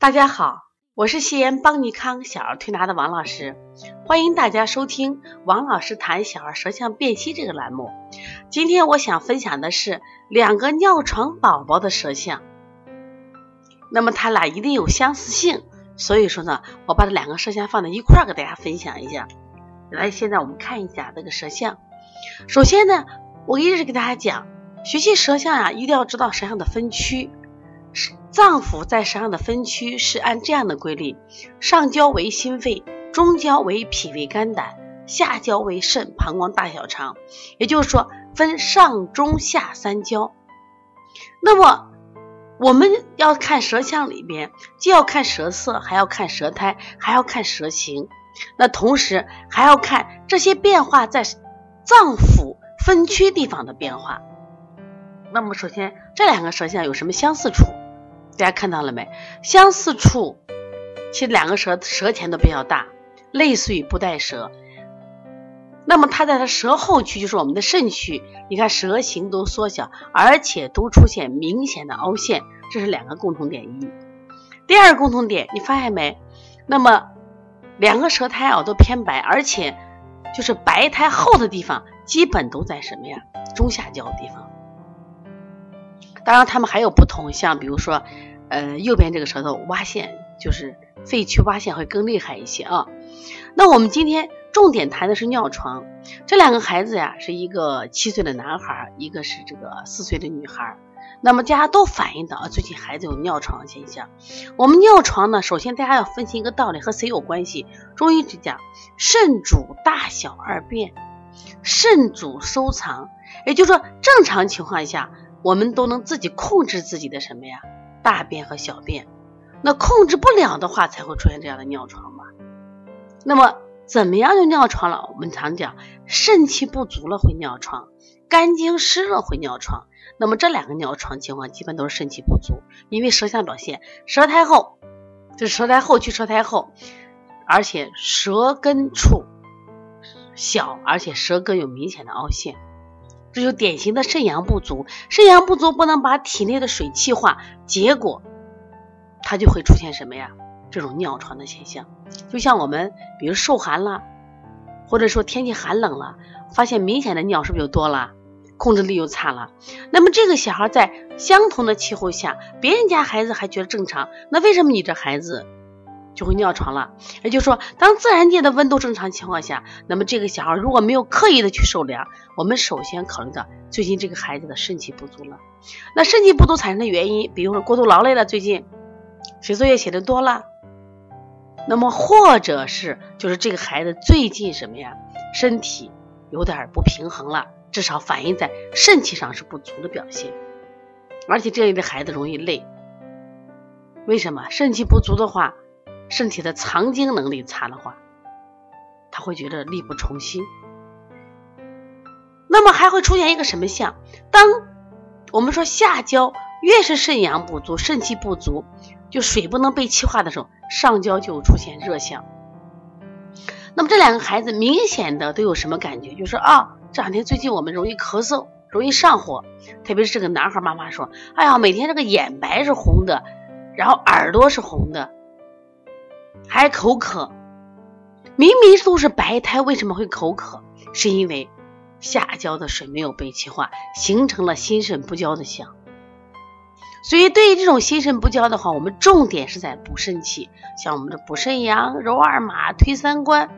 大家好，我是西安邦尼康小儿推拿的王老师，欢迎大家收听王老师谈小儿舌象辨析这个栏目。今天我想分享的是两个尿床宝宝的舌象，那么它俩一定有相似性，所以说呢，我把这两个舌象放在一块儿给大家分享一下。来，现在我们看一下这个舌象。首先呢，我一直给大家讲，学习舌象呀，一定要知道舌象的分区。脏腑在舌上的分区是按这样的规律：上焦为心肺，中焦为脾胃肝胆，下焦为肾膀胱大小肠。也就是说，分上中下三焦。那么我们要看舌象里边，既要看舌色，还要看舌苔，还要看舌形。那同时还要看这些变化在脏腑分区地方的变化。那么首先，这两个舌象有什么相似处？大家看到了没？相似处，其实两个舌舌前都比较大，类似于不带舌。那么它在它舌后区，就是我们的肾区，你看舌形都缩小，而且都出现明显的凹陷，这是两个共同点一。第二个共同点，你发现没？那么两个舌苔啊都偏白，而且就是白苔厚的地方，基本都在什么呀？中下焦地方。当然，他们还有不同，像比如说，呃，右边这个舌头挖陷，就是肺区挖陷会更厉害一些啊。那我们今天重点谈的是尿床，这两个孩子呀，是一个七岁的男孩，一个是这个四岁的女孩。那么大家都反映到啊最近孩子有尿床现象。我们尿床呢，首先大家要分析一个道理，和谁有关系？中医只讲肾主大小二便，肾主收藏，也就是说正常情况下。我们都能自己控制自己的什么呀？大便和小便。那控制不了的话，才会出现这样的尿床嘛。那么怎么样就尿床了？我们常讲肾气不足了会尿床，肝经湿热会尿床。那么这两个尿床情况基本都是肾气不足，因为舌象表现舌苔厚，这舌苔厚去舌苔厚，而且舌根处小，而且舌根有明显的凹陷。这就典型的肾阳不足，肾阳不足不能把体内的水气化，结果它就会出现什么呀？这种尿床的现象。就像我们比如受寒了，或者说天气寒冷了，发现明显的尿是不是就多了？控制力又差了。那么这个小孩在相同的气候下，别人家孩子还觉得正常，那为什么你这孩子？就会尿床了，也就是说，当自然界的温度正常情况下，那么这个小孩如果没有刻意的去受凉，我们首先考虑到最近这个孩子的肾气不足了。那肾气不足产生的原因，比如说过度劳累了，最近写作业写的多了，那么或者是就是这个孩子最近什么呀，身体有点不平衡了，至少反映在肾气上是不足的表现，而且这类的孩子容易累，为什么？肾气不足的话。身体的藏精能力差的话，他会觉得力不从心。那么还会出现一个什么象？当我们说下焦越是肾阳不足、肾气不足，就水不能被气化的时候，上焦就出现热象。那么这两个孩子明显的都有什么感觉？就是啊，这两天最近我们容易咳嗽，容易上火，特别是这个男孩妈妈说：“哎呀，每天这个眼白是红的，然后耳朵是红的。”还口渴，明明都是白胎，为什么会口渴？是因为下焦的水没有被气化，形成了心肾不交的象。所以，对于这种心肾不交的话，我们重点是在补肾气，像我们的补肾阳、揉二马、推三关、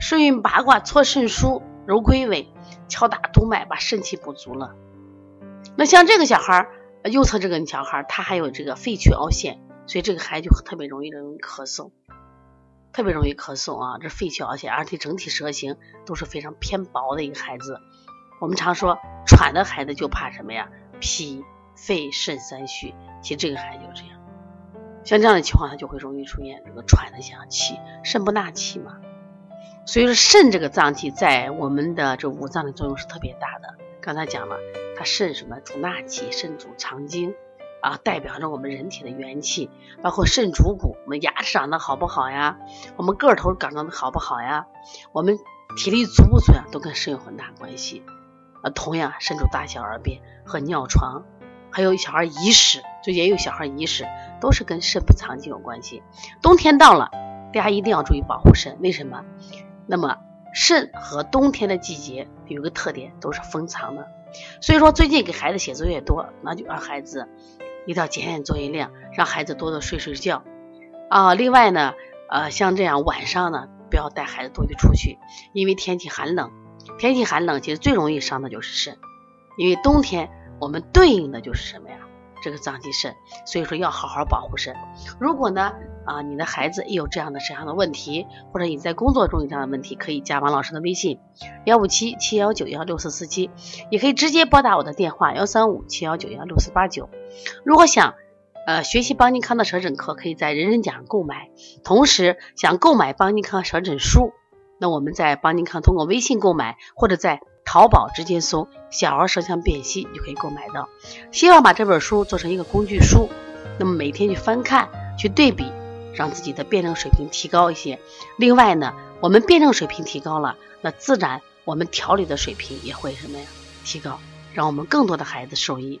顺运八卦、搓肾腧、揉龟尾、敲打督脉，把肾气补足了。那像这个小孩右侧这个小孩他还有这个肺区凹陷。所以这个孩子就特别容易容易咳嗽，特别容易咳嗽啊！这肺气而且而且整体舌形都是非常偏薄的一个孩子。我们常说喘的孩子就怕什么呀？脾、肺、肾三虚。其实这个孩子就这样，像这样的情况，他就会容易出现这个喘的像气，肾不纳气嘛。所以说肾这个脏器在我们的这五脏的作用是特别大的。刚才讲了，它肾什么主纳气，肾主藏精。啊，代表着我们人体的元气，包括肾主骨，我们牙齿长得好不好呀？我们个头长得好不好呀？我们体力足不足呀？都跟肾有很大关系。啊，同样，肾主大小二便和尿床，还有小孩遗屎，最近也有小孩遗屎，都是跟肾不藏精有关系。冬天到了，大家一定要注意保护肾。为什么？那么肾和冬天的季节有个特点，都是封藏的。所以说，最近给孩子写作业多，那就让孩子一定要减减作业量，让孩子多多睡睡觉啊。另外呢，呃，像这样晚上呢，不要带孩子多去出去，因为天气寒冷。天气寒冷，其实最容易伤的就是肾，因为冬天我们对应的就是什么呀？这个脏器肾，所以说要好好保护肾。如果呢，啊，你的孩子也有这样的肾上的问题，或者你在工作中有这样的问题，可以加王老师的微信幺五七七幺九幺六四四七，也可以直接拨打我的电话幺三五七幺九幺六四八九。如果想呃学习邦尼康的舌诊课，可以在人人讲购买，同时想购买邦尼康舌诊书。那我们在邦尼康通过微信购买，或者在淘宝直接搜“小儿舌象辨析”就可以购买到。希望把这本书做成一个工具书，那么每天去翻看、去对比，让自己的辩证水平提高一些。另外呢，我们辩证水平提高了，那自然我们调理的水平也会什么呀？提高，让我们更多的孩子受益。